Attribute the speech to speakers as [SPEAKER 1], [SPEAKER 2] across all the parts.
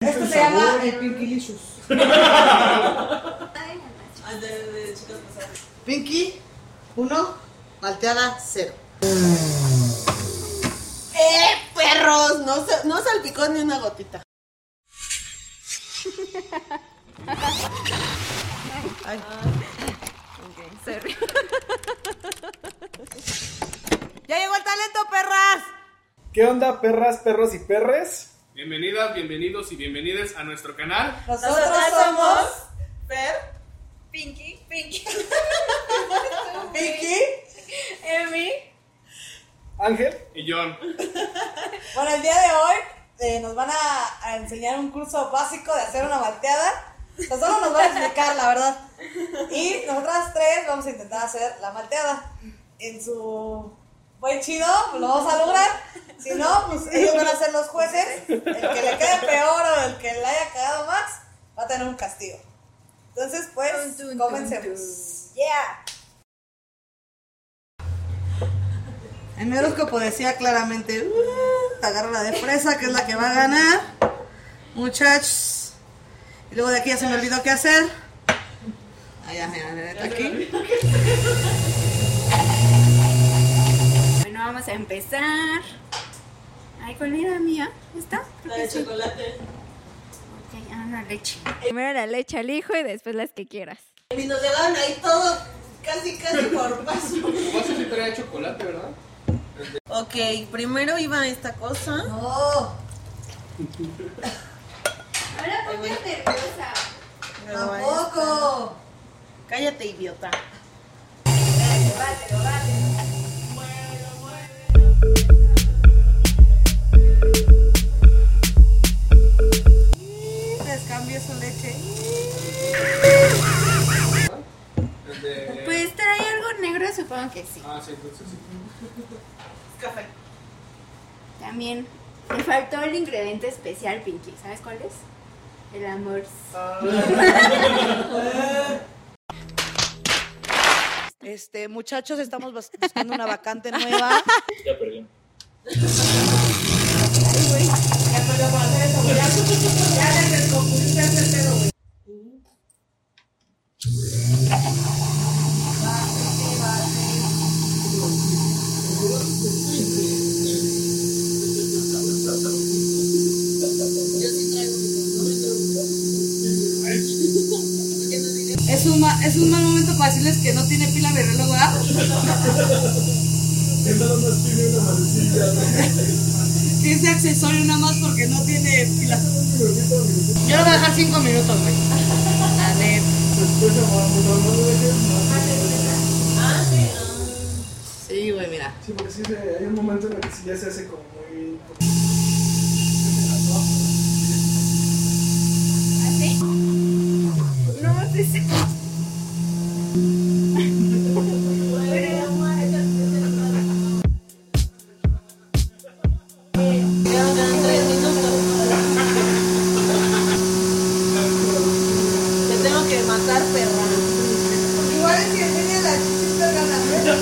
[SPEAKER 1] Esto se llama el Pinkilicious. Pinky, uno, malteada, cero.
[SPEAKER 2] ¡Eh, perros! No, no salpicó ni una gotita. Ay. ¡Ya llegó el talento, perras!
[SPEAKER 3] ¿Qué onda, perras, perros y perres?
[SPEAKER 4] Bienvenidas, bienvenidos y bienvenidas a nuestro canal.
[SPEAKER 1] Nosotros somos
[SPEAKER 2] Fer,
[SPEAKER 5] Pinky, Pinky,
[SPEAKER 1] Pinky.
[SPEAKER 5] Emi.
[SPEAKER 3] Ángel,
[SPEAKER 4] Y John.
[SPEAKER 1] Bueno, el día de hoy eh, nos van a, a enseñar un curso básico de hacer una malteada. Nosotros nos van a explicar, la verdad. Y nosotras tres vamos a intentar hacer la malteada. En su buen chido, pues lo vamos a lograr. Si no, pues ellos van a ser los jueces. El que le quede peor o el que le haya quedado más va a tener un castigo. Entonces, pues, comencemos. Yeah. En mi horóscopo decía claramente, "Uh, agarra la de fresa, que es la que va a ganar. Muchachos. Y luego de aquí ya se me olvidó qué hacer. Allá, mira, mira, aquí.
[SPEAKER 5] Vamos a empezar. Ay, ¿cuál era mía? ¿Esta? Creo
[SPEAKER 2] la de
[SPEAKER 5] sí.
[SPEAKER 2] chocolate.
[SPEAKER 5] Ok, ah, la leche. Primero la leche al hijo y después las que quieras.
[SPEAKER 2] Y nos llegaron ahí todo, casi, casi por paso.
[SPEAKER 4] Vaso sí trae chocolate, ¿verdad?
[SPEAKER 2] Ok, primero iba esta cosa.
[SPEAKER 1] No,
[SPEAKER 5] Ahora ponte nerviosa.
[SPEAKER 1] tampoco.
[SPEAKER 2] Cállate, idiota.
[SPEAKER 5] Bátelo.
[SPEAKER 1] Les su leche.
[SPEAKER 5] Pues trae algo negro, supongo que sí.
[SPEAKER 4] Ah, sí, entonces sí.
[SPEAKER 2] Café.
[SPEAKER 5] También me faltó el ingrediente especial, Pinky. ¿Sabes cuál es? El amor.
[SPEAKER 1] Este, muchachos, estamos bus- buscando una vacante nueva.
[SPEAKER 4] Ya perdí.
[SPEAKER 1] Es un, ma- es un mal momento para decirles que no tiene pila mi reloj, ¿verdad? Que ese accesorio nada más porque no tiene pila. Yo le voy a dejar cinco minutos, güey. La neta. Sí, güey, mira.
[SPEAKER 3] sí, porque sí, se- hay un momento en el que sí ya se hace como muy...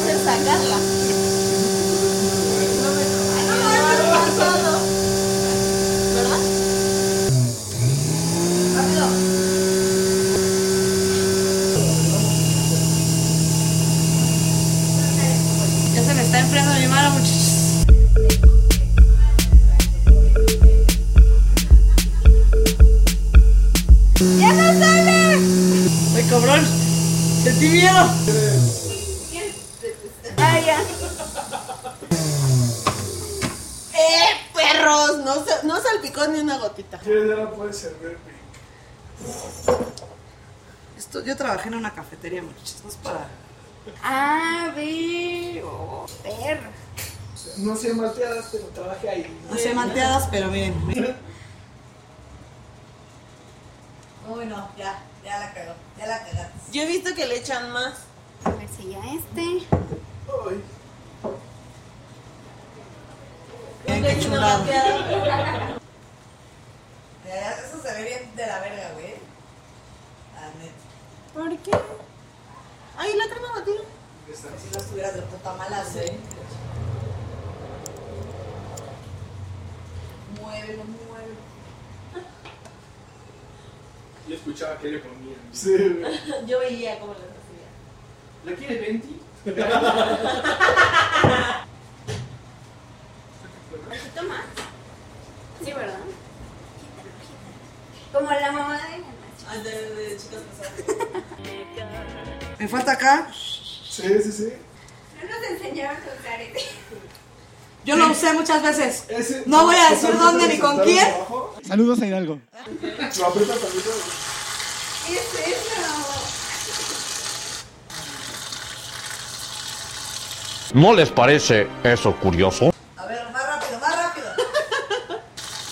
[SPEAKER 2] El pedo va a ser sacarla.
[SPEAKER 1] Yo trabajé en una cafetería, muchachos. No es para.
[SPEAKER 5] A ver. Oh, perro.
[SPEAKER 3] No sé malteadas, pero trabajé ahí.
[SPEAKER 1] No sé malteadas, pero miren. Uy, no, ya, ya la cagó. Ya la cagaste.
[SPEAKER 2] Yo he visto que le echan más.
[SPEAKER 5] A ver si ya este.
[SPEAKER 1] Qué
[SPEAKER 2] hecho una
[SPEAKER 1] chulado.
[SPEAKER 2] malteada.
[SPEAKER 1] Ya, ya, Eso se ve bien de la verga, güey. La neta.
[SPEAKER 2] ¿Por qué? Ay, la crema batida.
[SPEAKER 1] Si no estuvieras de puta mala, güey. Muévelo, muévelo.
[SPEAKER 4] Yo escuchaba que le ponían.
[SPEAKER 3] sí, güey.
[SPEAKER 2] Yo veía cómo las hacía.
[SPEAKER 4] ¿La quiere Venti?
[SPEAKER 5] ¿Un poquito más? Sí, ¿verdad? Como la mamá de
[SPEAKER 1] Me falta acá.
[SPEAKER 3] Sí, sí, sí.
[SPEAKER 5] No nos enseñaron a usar este.
[SPEAKER 1] Yo lo usé muchas veces.
[SPEAKER 3] Ese-
[SPEAKER 1] No voy a decir dónde ni con quién.
[SPEAKER 3] abajo,
[SPEAKER 6] Saludos a Hidalgo.
[SPEAKER 3] Lo aprietas tantito.
[SPEAKER 5] ¿Qué es eso?
[SPEAKER 7] ¿No les parece eso curioso?
[SPEAKER 1] A ver, más rápido, más rápido.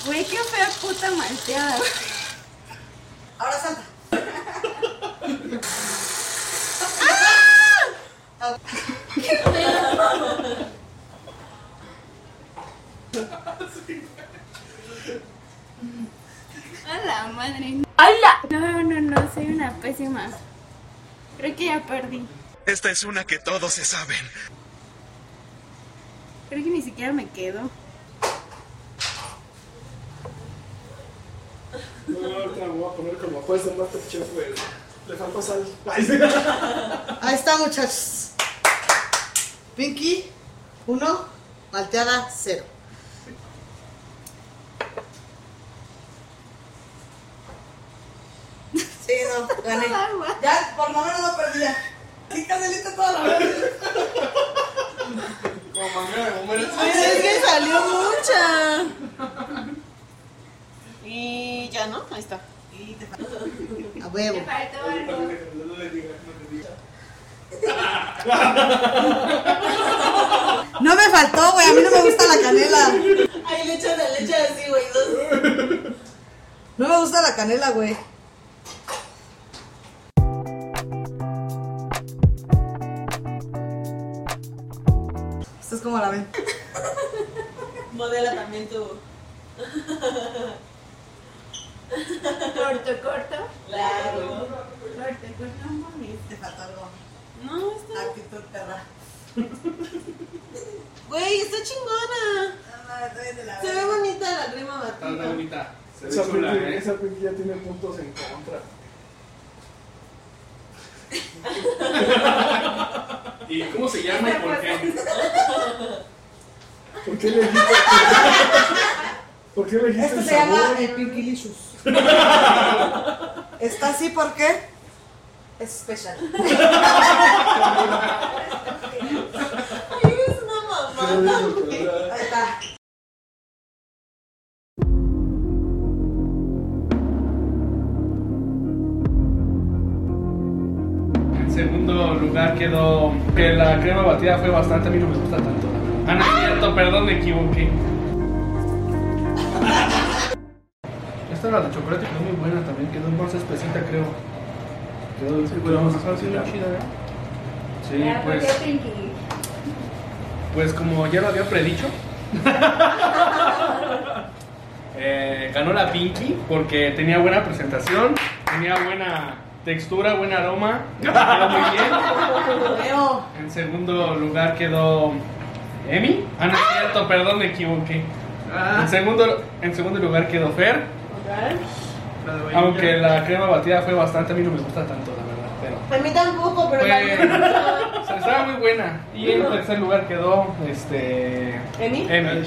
[SPEAKER 5] Güey, qué fea puta malteada.
[SPEAKER 1] Ahora salta.
[SPEAKER 5] A la madre. ¡Hala! No, no, no, soy una pésima. Creo que ya perdí.
[SPEAKER 6] Esta es una que todos se saben.
[SPEAKER 5] Creo que ni siquiera me quedo.
[SPEAKER 3] No, ahorita me voy a poner como juez de Masterchef, güey. Le falta sal.
[SPEAKER 1] Ahí está, muchachos. Pinky, uno. Malteada, cero. Sí, no, gané. Ya, por lo menos no perdía. Sí, canelita toda la vez.
[SPEAKER 4] Como manera.
[SPEAKER 2] Es que salió mucha. Y ya, ¿no? Ahí está.
[SPEAKER 1] Y te faltó. A huevo.
[SPEAKER 5] faltó algo.
[SPEAKER 4] No le digas, no le digas.
[SPEAKER 1] No me faltó, güey. A mí no me gusta la canela.
[SPEAKER 2] Ay, le echan la leche así, güey. dos.
[SPEAKER 1] No me gusta la canela, güey. Esto es como la ven.
[SPEAKER 2] Modela también tu.
[SPEAKER 5] Corto, corto.
[SPEAKER 2] Claro.
[SPEAKER 5] Corto, corto. No mames.
[SPEAKER 1] Te faltó algo.
[SPEAKER 2] No, está.
[SPEAKER 1] Actitud, perra.
[SPEAKER 2] Güey, está chingona.
[SPEAKER 1] La
[SPEAKER 2] Se ve bonita la crema
[SPEAKER 4] Está
[SPEAKER 2] batida.
[SPEAKER 4] bonita. Se ve
[SPEAKER 3] Esa
[SPEAKER 4] chula, ¿eh?
[SPEAKER 3] esa Pinky ya tiene puntos en contra.
[SPEAKER 4] ¿Y cómo se llama y por qué?
[SPEAKER 3] ¿Por qué le dijiste? ¿Por qué le dijiste
[SPEAKER 1] Esto
[SPEAKER 3] el
[SPEAKER 1] se llama el Pinkilicious. Está así porque es especial.
[SPEAKER 2] Ay, es una mamada, güey.
[SPEAKER 1] Ahí está.
[SPEAKER 4] En segundo lugar quedó que la crema batida fue bastante, a mí no me gusta tanto. Ah, no es cierto, perdón, me equivoqué. Esta la de chocolate quedó muy buena también, quedó más espesita creo. Quedó sí, bueno, más espesita. Sí,
[SPEAKER 5] Ya, ¿por
[SPEAKER 4] pues? Pues como ya lo había predicho. eh, ganó la Pinky porque tenía buena presentación, tenía buena textura, buen aroma, quedó muy bien.
[SPEAKER 1] Veo.
[SPEAKER 4] En segundo lugar quedó Emi. Ah, no es cierto, perdón, me equivoqué. En segundo, en segundo lugar quedó Fer. Aunque la crema batida fue bastante, a mí no me gusta tanto, la
[SPEAKER 2] A mí tampoco, pero
[SPEAKER 4] o sea, estaba muy buena. Y en tercer lugar quedó este.
[SPEAKER 2] ¿Emi?
[SPEAKER 4] Emi.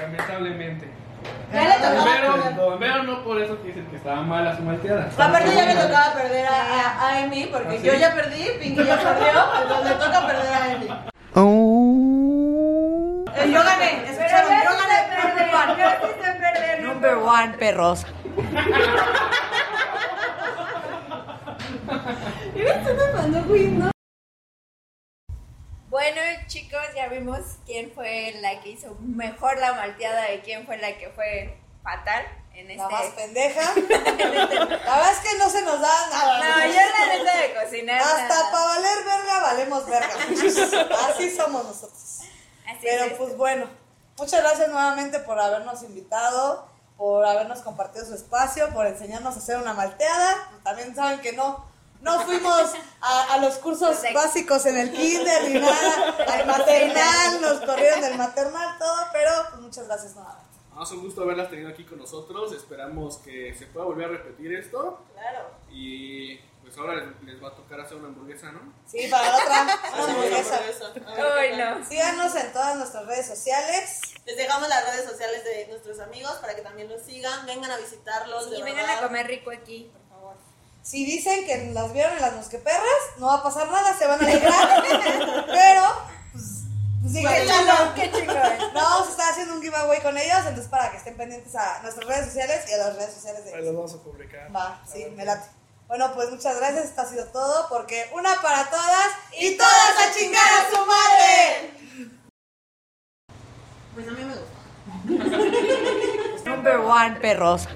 [SPEAKER 4] Lamentablemente.
[SPEAKER 2] Ya le tocaba
[SPEAKER 4] Pero,
[SPEAKER 2] perder.
[SPEAKER 4] pero no por eso dicen que estaba mala su malteada.
[SPEAKER 2] Aparte ya le tocaba perder a, a, a Emi, porque
[SPEAKER 4] ¿Ah, sí?
[SPEAKER 2] yo ya perdí, Pinky ya perdió, entonces le toca perder a Emi. Eh, yo gané, escucharon,
[SPEAKER 5] yo
[SPEAKER 2] gané.
[SPEAKER 5] sé perder.
[SPEAKER 1] Number one, perros.
[SPEAKER 5] Bueno, chicos, ya vimos quién fue la que hizo mejor la malteada y quién fue la que fue fatal en
[SPEAKER 1] La más
[SPEAKER 5] este.
[SPEAKER 1] pendeja. La verdad es que no se nos da nada.
[SPEAKER 5] No, yo la neta de cocinar.
[SPEAKER 1] Hasta para valer verga, valemos verga. Así somos nosotros.
[SPEAKER 5] Así
[SPEAKER 1] Pero
[SPEAKER 5] es
[SPEAKER 1] pues
[SPEAKER 5] esto.
[SPEAKER 1] bueno, muchas gracias nuevamente por habernos invitado, por habernos compartido su espacio, por enseñarnos a hacer una malteada. También saben que no, no fuimos a, a los cursos básicos en el kinder ni nada, al maternal, nos corrieron del maternal, todo, pero pues muchas gracias nuevamente.
[SPEAKER 4] No, es un gusto haberlas tenido aquí con nosotros. Esperamos que se pueda volver a repetir esto.
[SPEAKER 2] Claro.
[SPEAKER 4] Y pues ahora les, les va a tocar hacer una hamburguesa, ¿no?
[SPEAKER 1] Sí, para la otra, una hamburguesa.
[SPEAKER 5] Ay, no.
[SPEAKER 1] Síganos en todas nuestras redes sociales.
[SPEAKER 2] Les dejamos las redes sociales de nuestros amigos para que también los sigan. Vengan a visitarlos.
[SPEAKER 5] Y vengan
[SPEAKER 2] verdad.
[SPEAKER 5] a comer rico aquí.
[SPEAKER 1] Si dicen que las vieron en las mosqueperras, no va a pasar nada, se van a alegrar. pero, pues, pues digan,
[SPEAKER 5] Qué chingón, qué chingón.
[SPEAKER 1] No, vamos a estar haciendo un giveaway con ellos, entonces para que estén pendientes a nuestras redes sociales y a las redes sociales de
[SPEAKER 3] Ahí
[SPEAKER 1] ellos.
[SPEAKER 3] los vamos a publicar.
[SPEAKER 1] Va, sí, me late. Bueno, pues muchas gracias, esto ha sido todo, porque una para todas y todas a chingar a su madre.
[SPEAKER 2] Pues a mí me gusta.
[SPEAKER 1] Number one, perros.